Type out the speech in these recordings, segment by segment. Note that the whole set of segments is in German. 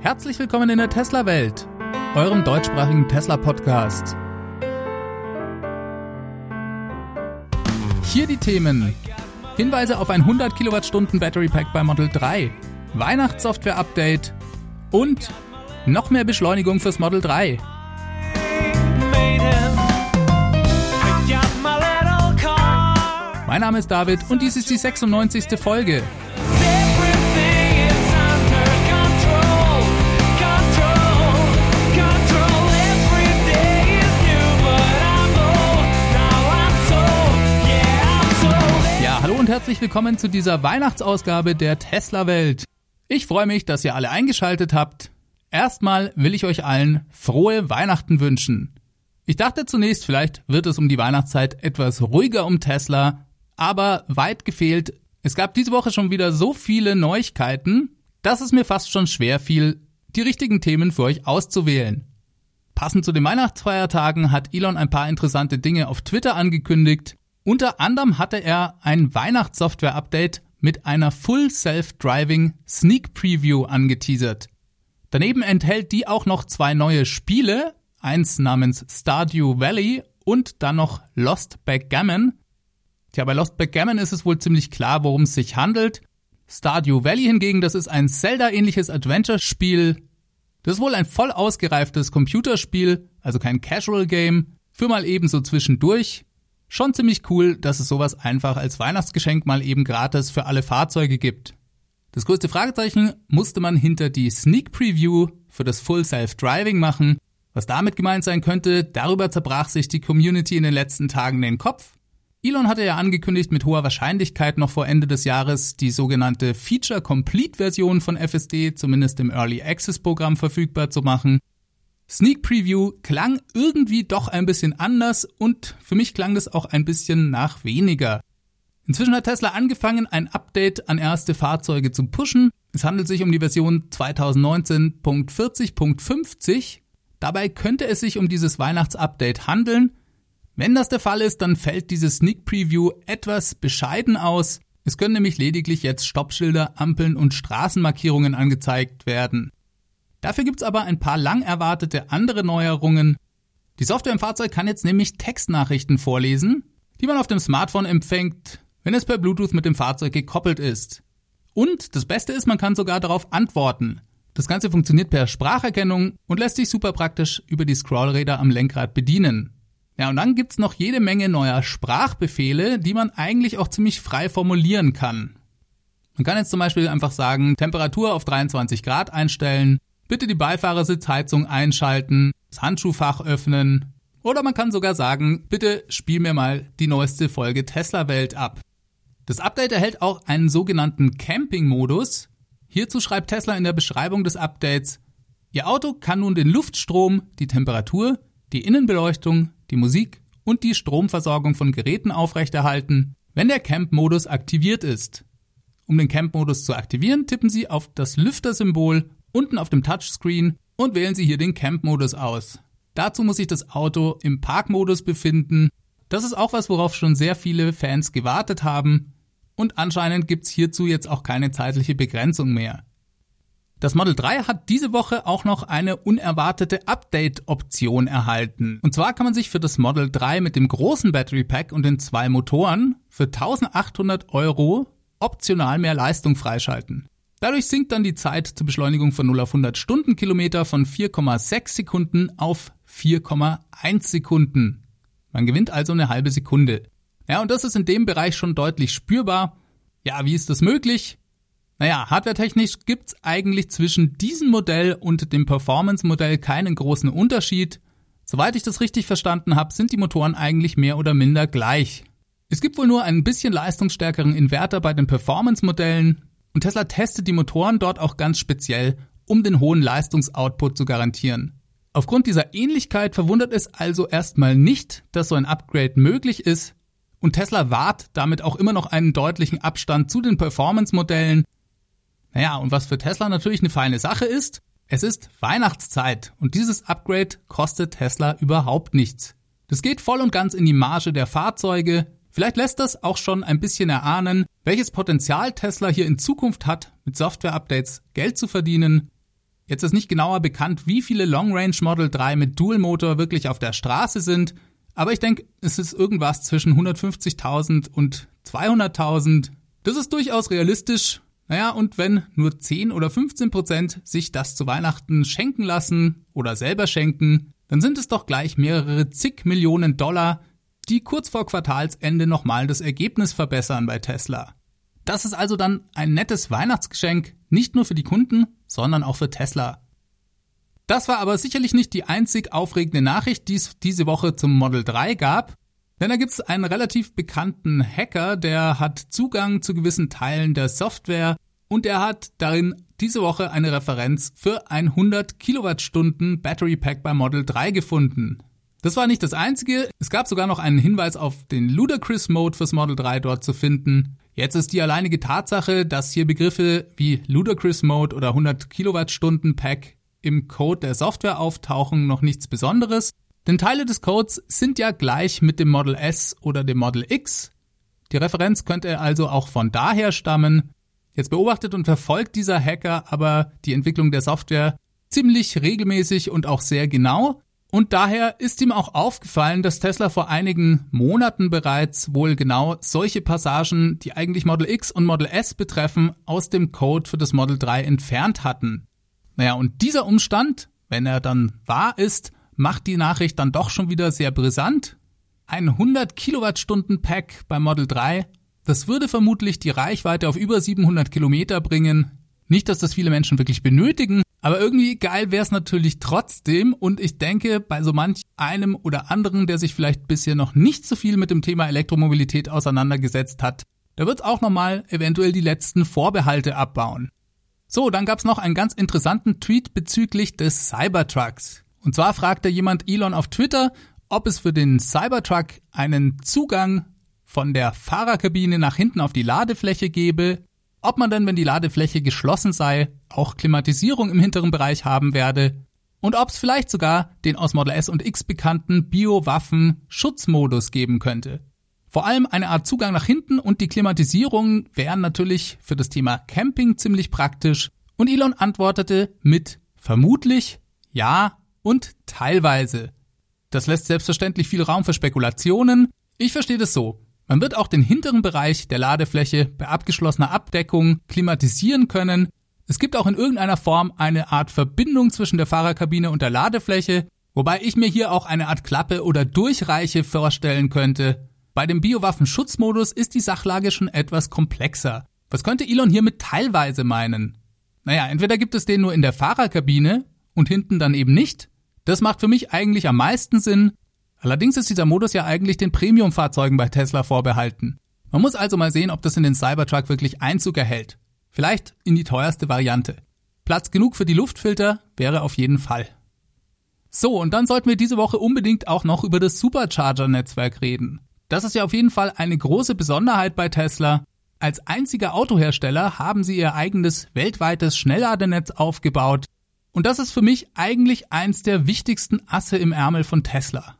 Herzlich willkommen in der Tesla-Welt, eurem deutschsprachigen Tesla-Podcast. Hier die Themen. Hinweise auf ein 100 Kilowattstunden Battery Pack bei Model 3, Weihnachtssoftware-Update und noch mehr Beschleunigung fürs Model 3. Mein Name ist David und dies ist die 96. Folge. Und herzlich willkommen zu dieser Weihnachtsausgabe der Tesla Welt. Ich freue mich, dass ihr alle eingeschaltet habt. Erstmal will ich euch allen frohe Weihnachten wünschen. Ich dachte zunächst, vielleicht wird es um die Weihnachtszeit etwas ruhiger um Tesla, aber weit gefehlt. Es gab diese Woche schon wieder so viele Neuigkeiten, dass es mir fast schon schwer fiel, die richtigen Themen für euch auszuwählen. Passend zu den Weihnachtsfeiertagen hat Elon ein paar interessante Dinge auf Twitter angekündigt. Unter anderem hatte er ein Weihnachtssoftware-Update mit einer Full Self-Driving Sneak Preview angeteasert. Daneben enthält die auch noch zwei neue Spiele, eins namens Stardew Valley und dann noch Lost Backgammon. Tja, bei Lost Backgammon ist es wohl ziemlich klar, worum es sich handelt. Stardew Valley hingegen, das ist ein Zelda-ähnliches Adventure-Spiel. Das ist wohl ein voll ausgereiftes Computerspiel, also kein Casual-Game, für mal ebenso zwischendurch. Schon ziemlich cool, dass es sowas einfach als Weihnachtsgeschenk mal eben gratis für alle Fahrzeuge gibt. Das größte Fragezeichen musste man hinter die Sneak Preview für das Full Self-Driving machen. Was damit gemeint sein könnte, darüber zerbrach sich die Community in den letzten Tagen den Kopf. Elon hatte ja angekündigt, mit hoher Wahrscheinlichkeit noch vor Ende des Jahres die sogenannte Feature Complete Version von FSD zumindest im Early Access Programm verfügbar zu machen. Sneak Preview klang irgendwie doch ein bisschen anders und für mich klang das auch ein bisschen nach weniger. Inzwischen hat Tesla angefangen, ein Update an erste Fahrzeuge zu pushen. Es handelt sich um die Version 2019.40.50. Dabei könnte es sich um dieses Weihnachtsupdate handeln. Wenn das der Fall ist, dann fällt diese Sneak Preview etwas bescheiden aus. Es können nämlich lediglich jetzt Stoppschilder, Ampeln und Straßenmarkierungen angezeigt werden. Dafür gibt's aber ein paar lang erwartete andere Neuerungen. Die Software im Fahrzeug kann jetzt nämlich Textnachrichten vorlesen, die man auf dem Smartphone empfängt, wenn es per Bluetooth mit dem Fahrzeug gekoppelt ist. Und das Beste ist, man kann sogar darauf antworten. Das Ganze funktioniert per Spracherkennung und lässt sich super praktisch über die Scrollräder am Lenkrad bedienen. Ja, und dann gibt's noch jede Menge neuer Sprachbefehle, die man eigentlich auch ziemlich frei formulieren kann. Man kann jetzt zum Beispiel einfach sagen, Temperatur auf 23 Grad einstellen Bitte die Beifahrersitzheizung einschalten, das Handschuhfach öffnen. Oder man kann sogar sagen, bitte spiel mir mal die neueste Folge Tesla Welt ab. Das Update erhält auch einen sogenannten Camping-Modus. Hierzu schreibt Tesla in der Beschreibung des Updates, Ihr Auto kann nun den Luftstrom, die Temperatur, die Innenbeleuchtung, die Musik und die Stromversorgung von Geräten aufrechterhalten, wenn der Camp-Modus aktiviert ist. Um den Camp-Modus zu aktivieren, tippen Sie auf das Lüftersymbol unten auf dem Touchscreen und wählen Sie hier den Camp-Modus aus. Dazu muss sich das Auto im Parkmodus befinden. Das ist auch was, worauf schon sehr viele Fans gewartet haben. Und anscheinend gibt's hierzu jetzt auch keine zeitliche Begrenzung mehr. Das Model 3 hat diese Woche auch noch eine unerwartete Update-Option erhalten. Und zwar kann man sich für das Model 3 mit dem großen Battery Pack und den zwei Motoren für 1800 Euro optional mehr Leistung freischalten. Dadurch sinkt dann die Zeit zur Beschleunigung von 0 auf 100 Stundenkilometer von 4,6 Sekunden auf 4,1 Sekunden. Man gewinnt also eine halbe Sekunde. Ja, und das ist in dem Bereich schon deutlich spürbar. Ja, wie ist das möglich? Naja, hardwaretechnisch gibt's eigentlich zwischen diesem Modell und dem Performance-Modell keinen großen Unterschied. Soweit ich das richtig verstanden habe, sind die Motoren eigentlich mehr oder minder gleich. Es gibt wohl nur einen bisschen leistungsstärkeren Inverter bei den Performance-Modellen, und Tesla testet die Motoren dort auch ganz speziell, um den hohen Leistungsoutput zu garantieren. Aufgrund dieser Ähnlichkeit verwundert es also erstmal nicht, dass so ein Upgrade möglich ist und Tesla wahrt damit auch immer noch einen deutlichen Abstand zu den Performance-Modellen. Naja, und was für Tesla natürlich eine feine Sache ist, es ist Weihnachtszeit und dieses Upgrade kostet Tesla überhaupt nichts. Das geht voll und ganz in die Marge der Fahrzeuge, Vielleicht lässt das auch schon ein bisschen erahnen, welches Potenzial Tesla hier in Zukunft hat, mit Software-Updates Geld zu verdienen. Jetzt ist nicht genauer bekannt, wie viele Long Range Model 3 mit Dual Motor wirklich auf der Straße sind, aber ich denke, es ist irgendwas zwischen 150.000 und 200.000. Das ist durchaus realistisch. Naja, und wenn nur 10 oder 15 Prozent sich das zu Weihnachten schenken lassen oder selber schenken, dann sind es doch gleich mehrere zig Millionen Dollar, die kurz vor Quartalsende nochmal das Ergebnis verbessern bei Tesla. Das ist also dann ein nettes Weihnachtsgeschenk, nicht nur für die Kunden, sondern auch für Tesla. Das war aber sicherlich nicht die einzig aufregende Nachricht, die es diese Woche zum Model 3 gab, denn da gibt es einen relativ bekannten Hacker, der hat Zugang zu gewissen Teilen der Software und er hat darin diese Woche eine Referenz für ein 100 Kilowattstunden Battery Pack bei Model 3 gefunden. Das war nicht das einzige, es gab sogar noch einen Hinweis auf den Ludacris Mode fürs Model 3 dort zu finden. Jetzt ist die alleinige Tatsache, dass hier Begriffe wie Ludacris Mode oder 100 Kilowattstunden Pack im Code der Software auftauchen, noch nichts Besonderes. Denn Teile des Codes sind ja gleich mit dem Model S oder dem Model X. Die Referenz könnte also auch von daher stammen. Jetzt beobachtet und verfolgt dieser Hacker aber die Entwicklung der Software ziemlich regelmäßig und auch sehr genau. Und daher ist ihm auch aufgefallen, dass Tesla vor einigen Monaten bereits wohl genau solche Passagen, die eigentlich Model X und Model S betreffen, aus dem Code für das Model 3 entfernt hatten. Naja, und dieser Umstand, wenn er dann wahr ist, macht die Nachricht dann doch schon wieder sehr brisant. Ein 100 Kilowattstunden Pack bei Model 3, das würde vermutlich die Reichweite auf über 700 Kilometer bringen. Nicht, dass das viele Menschen wirklich benötigen, aber irgendwie geil wäre es natürlich trotzdem und ich denke, bei so manch einem oder anderen, der sich vielleicht bisher noch nicht so viel mit dem Thema Elektromobilität auseinandergesetzt hat, da wird auch nochmal eventuell die letzten Vorbehalte abbauen. So, dann gab's noch einen ganz interessanten Tweet bezüglich des Cybertrucks. Und zwar fragte jemand Elon auf Twitter, ob es für den Cybertruck einen Zugang von der Fahrerkabine nach hinten auf die Ladefläche gebe, ob man denn, wenn die Ladefläche geschlossen sei, auch Klimatisierung im hinteren Bereich haben werde und ob es vielleicht sogar den aus Model S und X bekannten Biowaffen-Schutzmodus geben könnte. Vor allem eine Art Zugang nach hinten und die Klimatisierung wären natürlich für das Thema Camping ziemlich praktisch und Elon antwortete mit vermutlich, ja und teilweise. Das lässt selbstverständlich viel Raum für Spekulationen. Ich verstehe das so. Man wird auch den hinteren Bereich der Ladefläche bei abgeschlossener Abdeckung klimatisieren können. Es gibt auch in irgendeiner Form eine Art Verbindung zwischen der Fahrerkabine und der Ladefläche, wobei ich mir hier auch eine Art Klappe oder Durchreiche vorstellen könnte. Bei dem Biowaffenschutzmodus ist die Sachlage schon etwas komplexer. Was könnte Elon hiermit teilweise meinen? Naja, entweder gibt es den nur in der Fahrerkabine und hinten dann eben nicht. Das macht für mich eigentlich am meisten Sinn, Allerdings ist dieser Modus ja eigentlich den Premium-Fahrzeugen bei Tesla vorbehalten. Man muss also mal sehen, ob das in den Cybertruck wirklich Einzug erhält. Vielleicht in die teuerste Variante. Platz genug für die Luftfilter wäre auf jeden Fall. So, und dann sollten wir diese Woche unbedingt auch noch über das Supercharger-Netzwerk reden. Das ist ja auf jeden Fall eine große Besonderheit bei Tesla. Als einziger Autohersteller haben sie ihr eigenes weltweites Schnellladenetz aufgebaut. Und das ist für mich eigentlich eins der wichtigsten Asse im Ärmel von Tesla.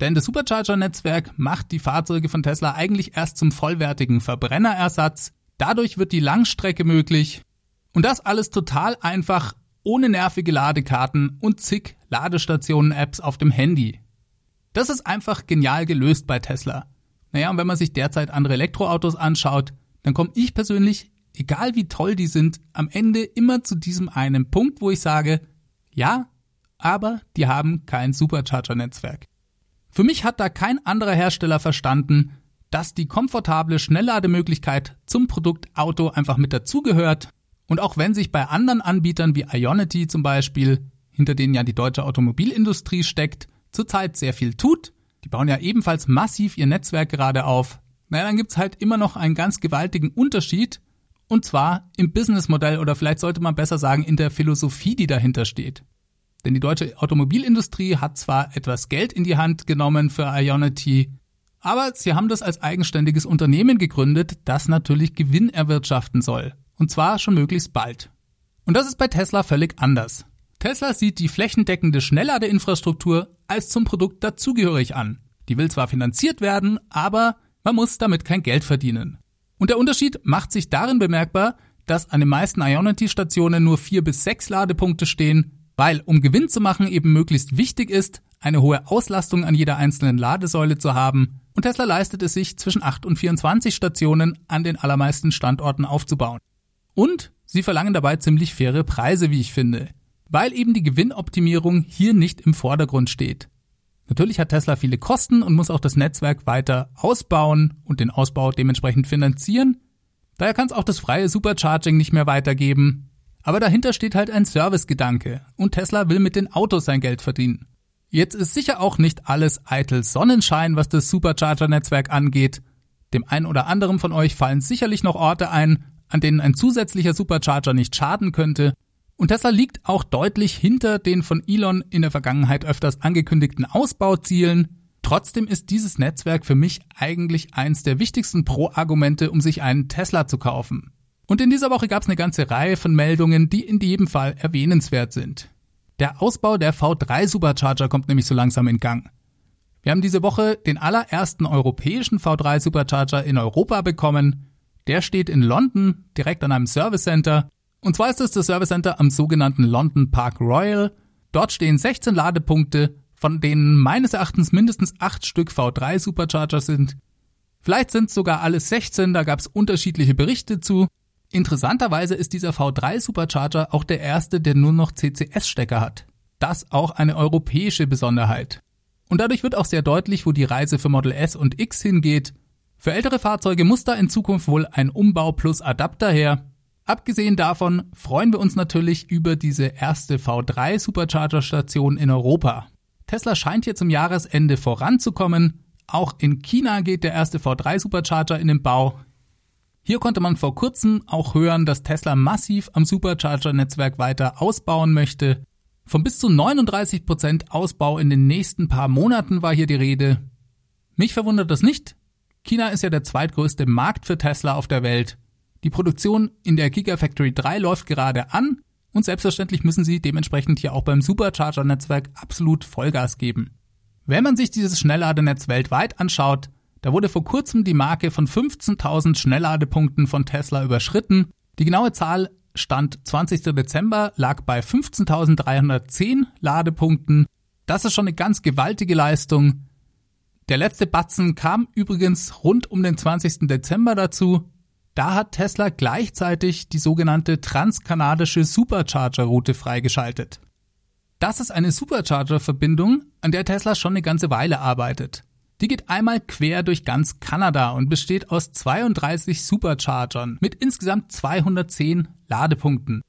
Denn das Supercharger-Netzwerk macht die Fahrzeuge von Tesla eigentlich erst zum vollwertigen Verbrennerersatz. Dadurch wird die Langstrecke möglich. Und das alles total einfach, ohne nervige Ladekarten und zig Ladestationen-Apps auf dem Handy. Das ist einfach genial gelöst bei Tesla. Naja, und wenn man sich derzeit andere Elektroautos anschaut, dann komme ich persönlich, egal wie toll die sind, am Ende immer zu diesem einen Punkt, wo ich sage, ja, aber die haben kein Supercharger-Netzwerk. Für mich hat da kein anderer Hersteller verstanden, dass die komfortable Schnelllademöglichkeit zum Produkt Auto einfach mit dazugehört. Und auch wenn sich bei anderen Anbietern wie Ionity zum Beispiel, hinter denen ja die deutsche Automobilindustrie steckt, zurzeit sehr viel tut, die bauen ja ebenfalls massiv ihr Netzwerk gerade auf, naja, dann gibt's halt immer noch einen ganz gewaltigen Unterschied, und zwar im Businessmodell oder vielleicht sollte man besser sagen in der Philosophie, die dahinter steht. Denn die deutsche Automobilindustrie hat zwar etwas Geld in die Hand genommen für Ionity, aber sie haben das als eigenständiges Unternehmen gegründet, das natürlich Gewinn erwirtschaften soll. Und zwar schon möglichst bald. Und das ist bei Tesla völlig anders. Tesla sieht die flächendeckende Schnellladeinfrastruktur als zum Produkt dazugehörig an. Die will zwar finanziert werden, aber man muss damit kein Geld verdienen. Und der Unterschied macht sich darin bemerkbar, dass an den meisten Ionity-Stationen nur vier bis sechs Ladepunkte stehen, weil um Gewinn zu machen eben möglichst wichtig ist, eine hohe Auslastung an jeder einzelnen Ladesäule zu haben und Tesla leistet es sich zwischen 8 und 24 Stationen an den allermeisten Standorten aufzubauen. Und sie verlangen dabei ziemlich faire Preise, wie ich finde, weil eben die Gewinnoptimierung hier nicht im Vordergrund steht. Natürlich hat Tesla viele Kosten und muss auch das Netzwerk weiter ausbauen und den Ausbau dementsprechend finanzieren. Daher kann es auch das freie Supercharging nicht mehr weitergeben. Aber dahinter steht halt ein Servicegedanke und Tesla will mit den Autos sein Geld verdienen. Jetzt ist sicher auch nicht alles eitel Sonnenschein, was das Supercharger-Netzwerk angeht. Dem einen oder anderen von euch fallen sicherlich noch Orte ein, an denen ein zusätzlicher Supercharger nicht schaden könnte. Und Tesla liegt auch deutlich hinter den von Elon in der Vergangenheit öfters angekündigten Ausbauzielen. Trotzdem ist dieses Netzwerk für mich eigentlich eins der wichtigsten Pro-Argumente, um sich einen Tesla zu kaufen. Und in dieser Woche gab es eine ganze Reihe von Meldungen, die in jedem Fall erwähnenswert sind. Der Ausbau der V3 Supercharger kommt nämlich so langsam in Gang. Wir haben diese Woche den allerersten europäischen V3 Supercharger in Europa bekommen. Der steht in London direkt an einem Service Center und zwar ist es das Service Center am sogenannten London Park Royal. Dort stehen 16 Ladepunkte, von denen meines Erachtens mindestens 8 Stück V3 Supercharger sind. Vielleicht sind sogar alle 16, da gab es unterschiedliche Berichte zu. Interessanterweise ist dieser V3 Supercharger auch der erste, der nur noch CCS-Stecker hat. Das auch eine europäische Besonderheit. Und dadurch wird auch sehr deutlich, wo die Reise für Model S und X hingeht. Für ältere Fahrzeuge muss da in Zukunft wohl ein Umbau plus Adapter her. Abgesehen davon freuen wir uns natürlich über diese erste V3 Supercharger Station in Europa. Tesla scheint hier zum Jahresende voranzukommen. Auch in China geht der erste V3 Supercharger in den Bau. Hier konnte man vor kurzem auch hören, dass Tesla massiv am Supercharger-Netzwerk weiter ausbauen möchte. Von bis zu 39% Ausbau in den nächsten paar Monaten war hier die Rede. Mich verwundert das nicht. China ist ja der zweitgrößte Markt für Tesla auf der Welt. Die Produktion in der Gigafactory 3 läuft gerade an und selbstverständlich müssen sie dementsprechend hier auch beim Supercharger-Netzwerk absolut Vollgas geben. Wenn man sich dieses Schnellladernetz weltweit anschaut, da wurde vor kurzem die Marke von 15.000 Schnellladepunkten von Tesla überschritten. Die genaue Zahl stand 20. Dezember, lag bei 15.310 Ladepunkten. Das ist schon eine ganz gewaltige Leistung. Der letzte Batzen kam übrigens rund um den 20. Dezember dazu. Da hat Tesla gleichzeitig die sogenannte transkanadische Supercharger-Route freigeschaltet. Das ist eine Supercharger-Verbindung, an der Tesla schon eine ganze Weile arbeitet. Die geht einmal quer durch ganz Kanada und besteht aus 32 Superchargern mit insgesamt 210 Ladepunkten.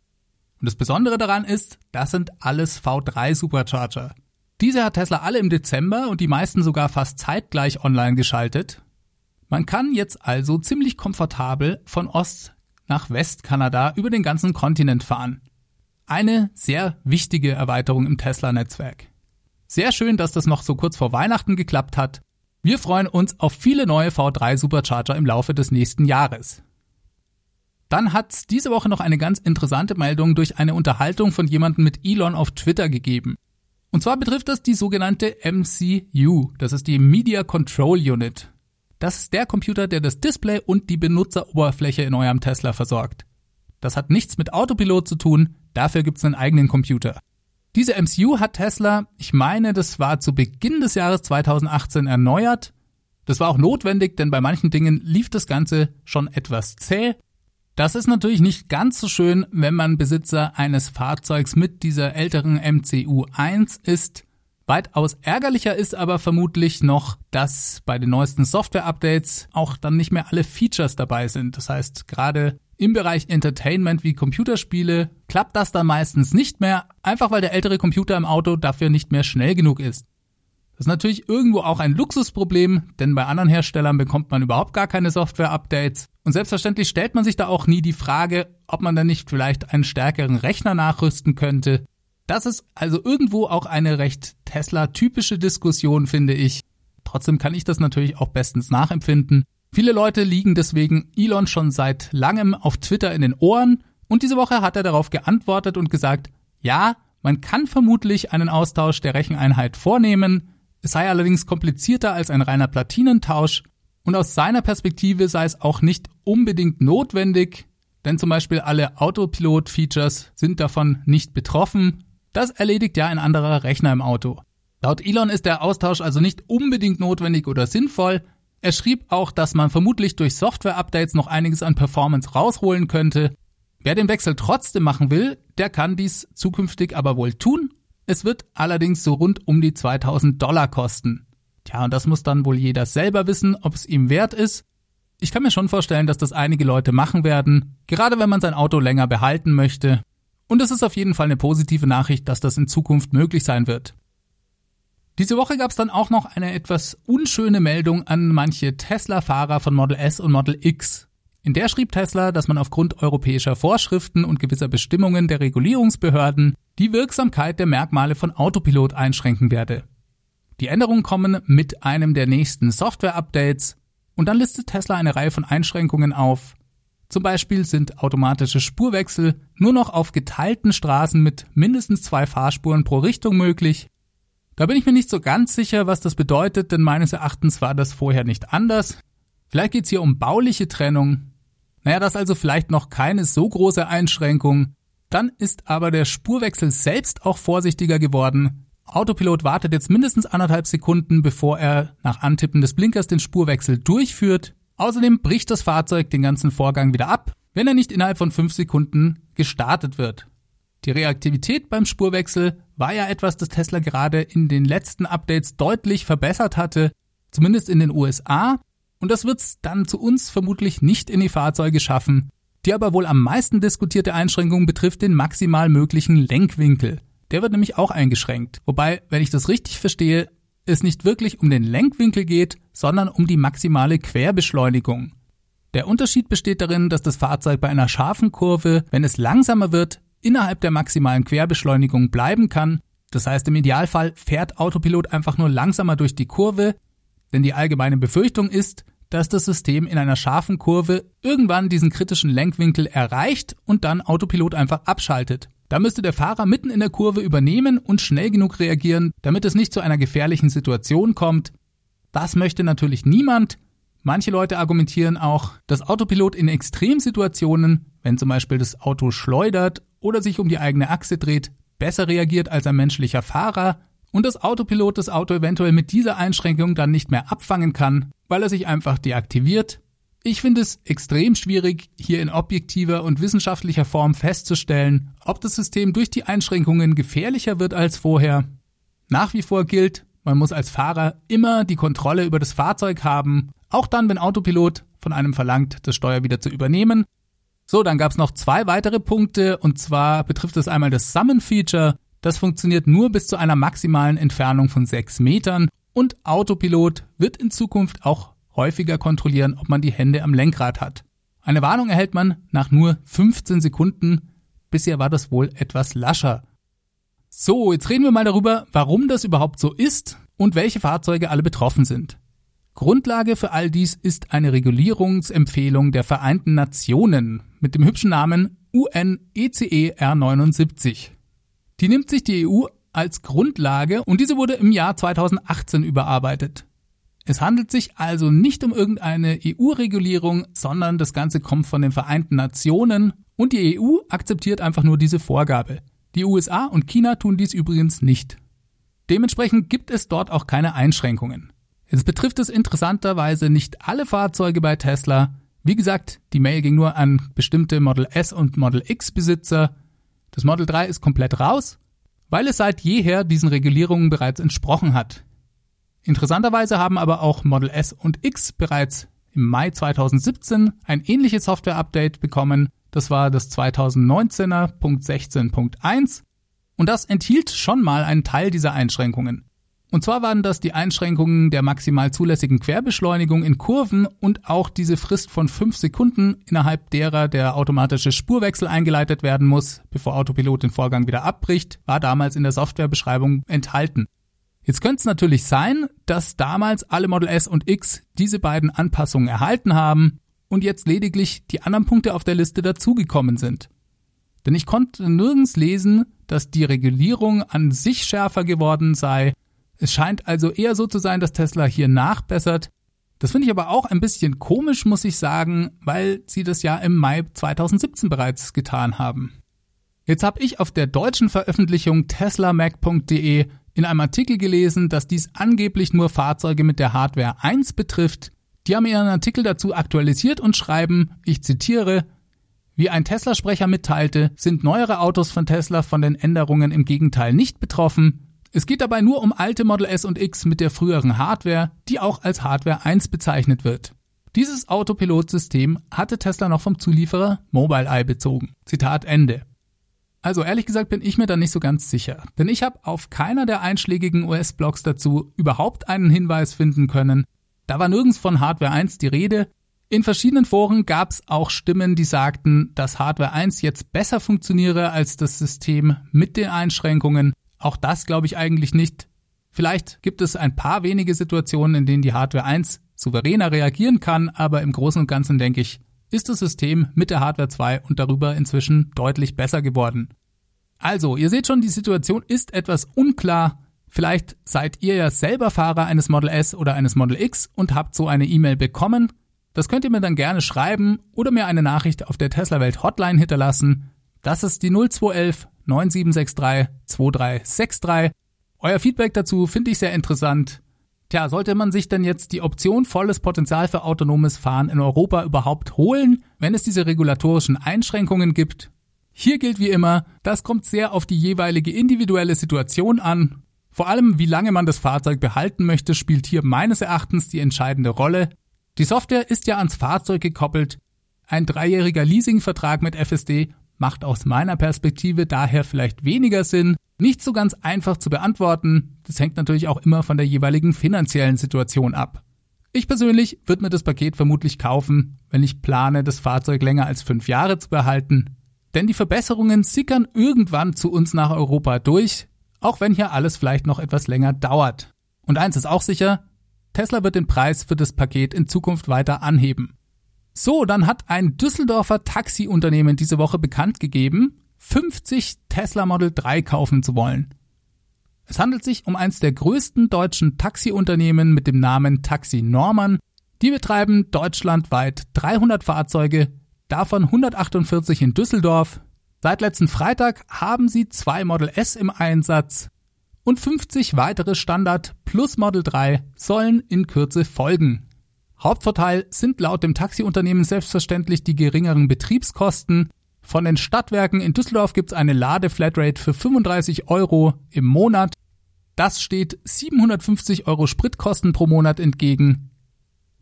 Und das Besondere daran ist, das sind alles V3 Supercharger. Diese hat Tesla alle im Dezember und die meisten sogar fast zeitgleich online geschaltet man kann jetzt also ziemlich komfortabel von Ost nach Westkanada über den ganzen Kontinent fahren. Eine sehr wichtige Erweiterung im Tesla-Netzwerk. Sehr schön, dass das noch so kurz vor Weihnachten geklappt hat. Wir freuen uns auf viele neue V3 Supercharger im Laufe des nächsten Jahres. Dann hat's diese Woche noch eine ganz interessante Meldung durch eine Unterhaltung von jemandem mit Elon auf Twitter gegeben. Und zwar betrifft das die sogenannte MCU, das ist die Media Control Unit. Das ist der Computer, der das Display und die Benutzeroberfläche in eurem Tesla versorgt. Das hat nichts mit Autopilot zu tun, dafür gibt's einen eigenen Computer. Diese MCU hat Tesla, ich meine, das war zu Beginn des Jahres 2018 erneuert. Das war auch notwendig, denn bei manchen Dingen lief das Ganze schon etwas zäh. Das ist natürlich nicht ganz so schön, wenn man Besitzer eines Fahrzeugs mit dieser älteren MCU 1 ist. Weitaus ärgerlicher ist aber vermutlich noch, dass bei den neuesten Software-Updates auch dann nicht mehr alle Features dabei sind. Das heißt, gerade im Bereich Entertainment wie Computerspiele klappt das dann meistens nicht mehr, einfach weil der ältere Computer im Auto dafür nicht mehr schnell genug ist. Das ist natürlich irgendwo auch ein Luxusproblem, denn bei anderen Herstellern bekommt man überhaupt gar keine Software-Updates. Und selbstverständlich stellt man sich da auch nie die Frage, ob man dann nicht vielleicht einen stärkeren Rechner nachrüsten könnte das ist also irgendwo auch eine recht Tesla-typische Diskussion, finde ich. Trotzdem kann ich das natürlich auch bestens nachempfinden. Viele Leute liegen deswegen Elon schon seit langem auf Twitter in den Ohren und diese Woche hat er darauf geantwortet und gesagt, ja, man kann vermutlich einen Austausch der Recheneinheit vornehmen, es sei allerdings komplizierter als ein reiner Platinentausch und aus seiner Perspektive sei es auch nicht unbedingt notwendig, denn zum Beispiel alle Autopilot-Features sind davon nicht betroffen. Das erledigt ja ein anderer Rechner im Auto. Laut Elon ist der Austausch also nicht unbedingt notwendig oder sinnvoll. Er schrieb auch, dass man vermutlich durch Software-Updates noch einiges an Performance rausholen könnte. Wer den Wechsel trotzdem machen will, der kann dies zukünftig aber wohl tun. Es wird allerdings so rund um die 2000 Dollar kosten. Tja, und das muss dann wohl jeder selber wissen, ob es ihm wert ist. Ich kann mir schon vorstellen, dass das einige Leute machen werden, gerade wenn man sein Auto länger behalten möchte. Und es ist auf jeden Fall eine positive Nachricht, dass das in Zukunft möglich sein wird. Diese Woche gab es dann auch noch eine etwas unschöne Meldung an manche Tesla-Fahrer von Model S und Model X. In der schrieb Tesla, dass man aufgrund europäischer Vorschriften und gewisser Bestimmungen der Regulierungsbehörden die Wirksamkeit der Merkmale von Autopilot einschränken werde. Die Änderungen kommen mit einem der nächsten Software-Updates und dann listet Tesla eine Reihe von Einschränkungen auf. Zum Beispiel sind automatische Spurwechsel nur noch auf geteilten Straßen mit mindestens zwei Fahrspuren pro Richtung möglich. Da bin ich mir nicht so ganz sicher, was das bedeutet, denn meines Erachtens war das vorher nicht anders. Vielleicht geht's hier um bauliche Trennung. Naja, das ist also vielleicht noch keine so große Einschränkung. Dann ist aber der Spurwechsel selbst auch vorsichtiger geworden. Autopilot wartet jetzt mindestens anderthalb Sekunden, bevor er nach Antippen des Blinkers den Spurwechsel durchführt. Außerdem bricht das Fahrzeug den ganzen Vorgang wieder ab, wenn er nicht innerhalb von fünf Sekunden gestartet wird. Die Reaktivität beim Spurwechsel war ja etwas, das Tesla gerade in den letzten Updates deutlich verbessert hatte, zumindest in den USA, und das wird's dann zu uns vermutlich nicht in die Fahrzeuge schaffen. Die aber wohl am meisten diskutierte Einschränkung betrifft den maximal möglichen Lenkwinkel. Der wird nämlich auch eingeschränkt. Wobei, wenn ich das richtig verstehe, es nicht wirklich um den Lenkwinkel geht, sondern um die maximale Querbeschleunigung. Der Unterschied besteht darin, dass das Fahrzeug bei einer scharfen Kurve, wenn es langsamer wird, innerhalb der maximalen Querbeschleunigung bleiben kann. Das heißt, im Idealfall fährt Autopilot einfach nur langsamer durch die Kurve, denn die allgemeine Befürchtung ist, dass das System in einer scharfen Kurve irgendwann diesen kritischen Lenkwinkel erreicht und dann Autopilot einfach abschaltet. Da müsste der Fahrer mitten in der Kurve übernehmen und schnell genug reagieren, damit es nicht zu einer gefährlichen Situation kommt. Das möchte natürlich niemand. Manche Leute argumentieren auch, dass Autopilot in Extremsituationen, wenn zum Beispiel das Auto schleudert oder sich um die eigene Achse dreht, besser reagiert als ein menschlicher Fahrer und das Autopilot das Auto eventuell mit dieser Einschränkung dann nicht mehr abfangen kann, weil er sich einfach deaktiviert ich finde es extrem schwierig, hier in objektiver und wissenschaftlicher Form festzustellen, ob das System durch die Einschränkungen gefährlicher wird als vorher. Nach wie vor gilt, man muss als Fahrer immer die Kontrolle über das Fahrzeug haben, auch dann, wenn Autopilot von einem verlangt, das Steuer wieder zu übernehmen. So, dann gab es noch zwei weitere Punkte, und zwar betrifft es einmal das Summon-Feature. Das funktioniert nur bis zu einer maximalen Entfernung von sechs Metern und Autopilot wird in Zukunft auch häufiger kontrollieren, ob man die Hände am Lenkrad hat. Eine Warnung erhält man nach nur 15 Sekunden. Bisher war das wohl etwas lascher. So, jetzt reden wir mal darüber, warum das überhaupt so ist und welche Fahrzeuge alle betroffen sind. Grundlage für all dies ist eine Regulierungsempfehlung der Vereinten Nationen mit dem hübschen Namen UNECE R79. Die nimmt sich die EU als Grundlage und diese wurde im Jahr 2018 überarbeitet. Es handelt sich also nicht um irgendeine EU-Regulierung, sondern das Ganze kommt von den Vereinten Nationen und die EU akzeptiert einfach nur diese Vorgabe. Die USA und China tun dies übrigens nicht. Dementsprechend gibt es dort auch keine Einschränkungen. Jetzt betrifft es interessanterweise nicht alle Fahrzeuge bei Tesla. Wie gesagt, die Mail ging nur an bestimmte Model S und Model X Besitzer. Das Model 3 ist komplett raus, weil es seit jeher diesen Regulierungen bereits entsprochen hat. Interessanterweise haben aber auch Model S und X bereits im Mai 2017 ein ähnliches Software-Update bekommen. Das war das 2019er.16.1 und das enthielt schon mal einen Teil dieser Einschränkungen. Und zwar waren das die Einschränkungen der maximal zulässigen Querbeschleunigung in Kurven und auch diese Frist von 5 Sekunden, innerhalb derer der automatische Spurwechsel eingeleitet werden muss, bevor Autopilot den Vorgang wieder abbricht, war damals in der Softwarebeschreibung enthalten. Jetzt könnte es natürlich sein, dass damals alle Model S und X diese beiden Anpassungen erhalten haben und jetzt lediglich die anderen Punkte auf der Liste dazugekommen sind. Denn ich konnte nirgends lesen, dass die Regulierung an sich schärfer geworden sei. Es scheint also eher so zu sein, dass Tesla hier nachbessert. Das finde ich aber auch ein bisschen komisch, muss ich sagen, weil sie das ja im Mai 2017 bereits getan haben. Jetzt habe ich auf der deutschen Veröffentlichung teslamac.de in einem Artikel gelesen, dass dies angeblich nur Fahrzeuge mit der Hardware 1 betrifft. Die haben ihren Artikel dazu aktualisiert und schreiben, ich zitiere, wie ein Tesla-Sprecher mitteilte, sind neuere Autos von Tesla von den Änderungen im Gegenteil nicht betroffen. Es geht dabei nur um alte Model S und X mit der früheren Hardware, die auch als Hardware 1 bezeichnet wird. Dieses Autopilot-System hatte Tesla noch vom Zulieferer Mobileye bezogen. Zitat Ende. Also ehrlich gesagt bin ich mir da nicht so ganz sicher, denn ich habe auf keiner der einschlägigen US-Blogs dazu überhaupt einen Hinweis finden können. Da war nirgends von Hardware 1 die Rede. In verschiedenen Foren gab es auch Stimmen, die sagten, dass Hardware 1 jetzt besser funktioniere als das System mit den Einschränkungen. Auch das glaube ich eigentlich nicht. Vielleicht gibt es ein paar wenige Situationen, in denen die Hardware 1 souveräner reagieren kann, aber im Großen und Ganzen denke ich, ist das System mit der Hardware 2 und darüber inzwischen deutlich besser geworden. Also, ihr seht schon, die Situation ist etwas unklar. Vielleicht seid ihr ja selber Fahrer eines Model S oder eines Model X und habt so eine E-Mail bekommen. Das könnt ihr mir dann gerne schreiben oder mir eine Nachricht auf der Tesla Welt Hotline hinterlassen. Das ist die 0211 9763 2363. Euer Feedback dazu finde ich sehr interessant. Tja, sollte man sich denn jetzt die Option volles Potenzial für autonomes Fahren in Europa überhaupt holen, wenn es diese regulatorischen Einschränkungen gibt? Hier gilt wie immer, das kommt sehr auf die jeweilige individuelle Situation an. Vor allem, wie lange man das Fahrzeug behalten möchte, spielt hier meines Erachtens die entscheidende Rolle. Die Software ist ja ans Fahrzeug gekoppelt. Ein dreijähriger Leasingvertrag mit FSD macht aus meiner Perspektive daher vielleicht weniger Sinn, nicht so ganz einfach zu beantworten. Das hängt natürlich auch immer von der jeweiligen finanziellen Situation ab. Ich persönlich würde mir das Paket vermutlich kaufen, wenn ich plane, das Fahrzeug länger als fünf Jahre zu behalten. Denn die Verbesserungen sickern irgendwann zu uns nach Europa durch, auch wenn hier alles vielleicht noch etwas länger dauert. Und eins ist auch sicher, Tesla wird den Preis für das Paket in Zukunft weiter anheben. So, dann hat ein Düsseldorfer Taxiunternehmen diese Woche bekannt gegeben, 50 Tesla Model 3 kaufen zu wollen. Es handelt sich um eines der größten deutschen Taxiunternehmen mit dem Namen Taxi Norman. Die betreiben deutschlandweit 300 Fahrzeuge, davon 148 in Düsseldorf. Seit letzten Freitag haben sie zwei Model S im Einsatz und 50 weitere Standard plus Model 3 sollen in Kürze folgen. Hauptvorteil sind laut dem Taxiunternehmen selbstverständlich die geringeren Betriebskosten, von den Stadtwerken in Düsseldorf gibt es eine Ladeflatrate für 35 Euro im Monat. Das steht 750 Euro Spritkosten pro Monat entgegen.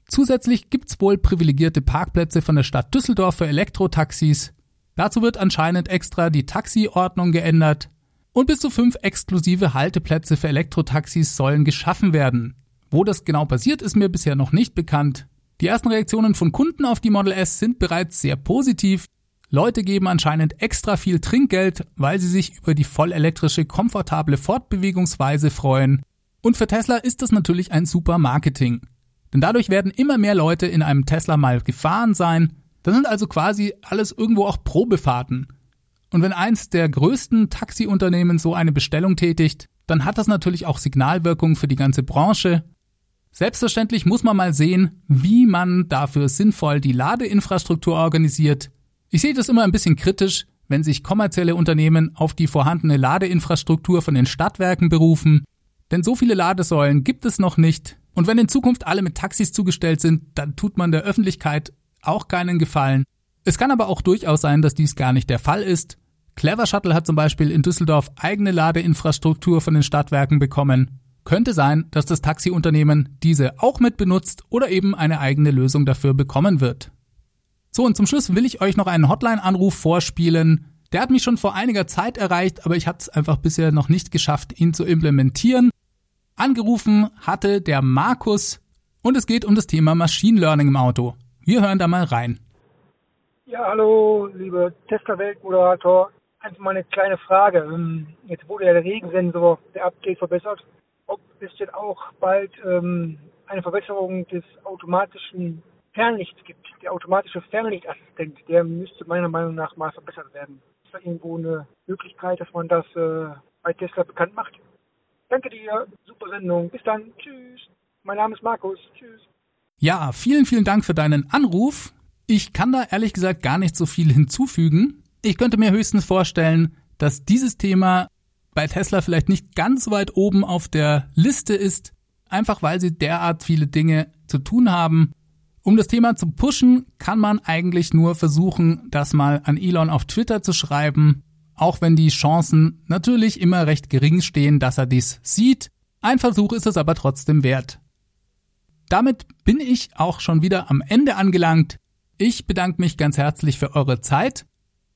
Zusätzlich gibt es wohl privilegierte Parkplätze von der Stadt Düsseldorf für Elektrotaxis. Dazu wird anscheinend extra die Taxiordnung geändert. Und bis zu fünf exklusive Halteplätze für Elektrotaxis sollen geschaffen werden. Wo das genau passiert, ist mir bisher noch nicht bekannt. Die ersten Reaktionen von Kunden auf die Model S sind bereits sehr positiv. Leute geben anscheinend extra viel Trinkgeld, weil sie sich über die vollelektrische, komfortable Fortbewegungsweise freuen. Und für Tesla ist das natürlich ein super Marketing. Denn dadurch werden immer mehr Leute in einem Tesla mal gefahren sein. Das sind also quasi alles irgendwo auch Probefahrten. Und wenn eins der größten Taxiunternehmen so eine Bestellung tätigt, dann hat das natürlich auch Signalwirkung für die ganze Branche. Selbstverständlich muss man mal sehen, wie man dafür sinnvoll die Ladeinfrastruktur organisiert, ich sehe das immer ein bisschen kritisch, wenn sich kommerzielle Unternehmen auf die vorhandene Ladeinfrastruktur von den Stadtwerken berufen, denn so viele Ladesäulen gibt es noch nicht, und wenn in Zukunft alle mit Taxis zugestellt sind, dann tut man der Öffentlichkeit auch keinen Gefallen. Es kann aber auch durchaus sein, dass dies gar nicht der Fall ist. Clever Shuttle hat zum Beispiel in Düsseldorf eigene Ladeinfrastruktur von den Stadtwerken bekommen. Könnte sein, dass das Taxiunternehmen diese auch mit benutzt oder eben eine eigene Lösung dafür bekommen wird. So, und zum Schluss will ich euch noch einen Hotline-Anruf vorspielen. Der hat mich schon vor einiger Zeit erreicht, aber ich habe es einfach bisher noch nicht geschafft, ihn zu implementieren. Angerufen hatte der Markus und es geht um das Thema Machine Learning im Auto. Wir hören da mal rein. Ja, hallo, liebe Testerwelt-Moderator. Einfach mal eine kleine Frage. Ähm, jetzt wurde ja der Regensensor, der Update verbessert. Es denn auch bald ähm, eine Verbesserung des automatischen Fernlichts gibt. Der automatische Fernlichtassistent, der müsste meiner Meinung nach mal verbessert werden. Ist da irgendwo eine Möglichkeit, dass man das äh, bei Tesla bekannt macht? Danke dir, super Sendung. Bis dann. Tschüss. Mein Name ist Markus. Tschüss. Ja, vielen, vielen Dank für deinen Anruf. Ich kann da ehrlich gesagt gar nicht so viel hinzufügen. Ich könnte mir höchstens vorstellen, dass dieses Thema bei Tesla vielleicht nicht ganz weit oben auf der Liste ist, einfach weil sie derart viele Dinge zu tun haben. Um das Thema zu pushen, kann man eigentlich nur versuchen, das mal an Elon auf Twitter zu schreiben, auch wenn die Chancen natürlich immer recht gering stehen, dass er dies sieht. Ein Versuch ist es aber trotzdem wert. Damit bin ich auch schon wieder am Ende angelangt. Ich bedanke mich ganz herzlich für eure Zeit.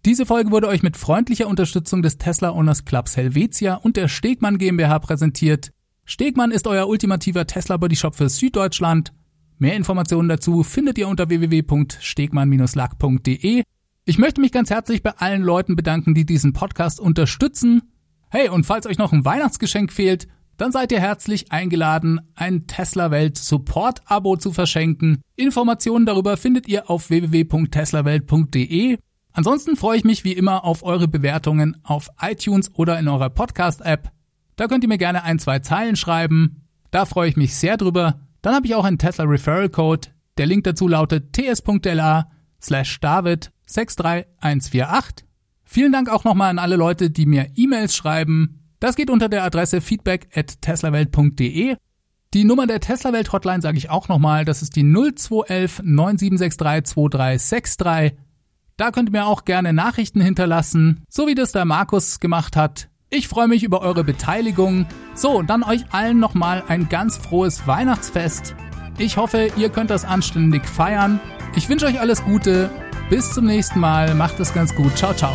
Diese Folge wurde euch mit freundlicher Unterstützung des Tesla Owners Clubs Helvetia und der Stegmann GmbH präsentiert. Stegmann ist euer ultimativer Tesla Bodyshop für Süddeutschland. Mehr Informationen dazu findet ihr unter www.stegmann-lack.de. Ich möchte mich ganz herzlich bei allen Leuten bedanken, die diesen Podcast unterstützen. Hey, und falls euch noch ein Weihnachtsgeschenk fehlt, dann seid ihr herzlich eingeladen, ein Tesla Welt Support Abo zu verschenken. Informationen darüber findet ihr auf www.teslawelt.de. Ansonsten freue ich mich wie immer auf eure Bewertungen auf iTunes oder in eurer Podcast App. Da könnt ihr mir gerne ein, zwei Zeilen schreiben. Da freue ich mich sehr drüber. Dann habe ich auch einen Tesla Referral Code. Der Link dazu lautet ts.la slash david 63148. Vielen Dank auch nochmal an alle Leute, die mir E-Mails schreiben. Das geht unter der Adresse feedback at teslawelt.de. Die Nummer der Tesla-Welt Hotline sage ich auch nochmal, das ist die 0211 9763 2363. Da könnt ihr mir auch gerne Nachrichten hinterlassen, so wie das der Markus gemacht hat. Ich freue mich über eure Beteiligung. So, und dann euch allen nochmal ein ganz frohes Weihnachtsfest. Ich hoffe, ihr könnt das anständig feiern. Ich wünsche euch alles Gute. Bis zum nächsten Mal. Macht es ganz gut. Ciao, ciao.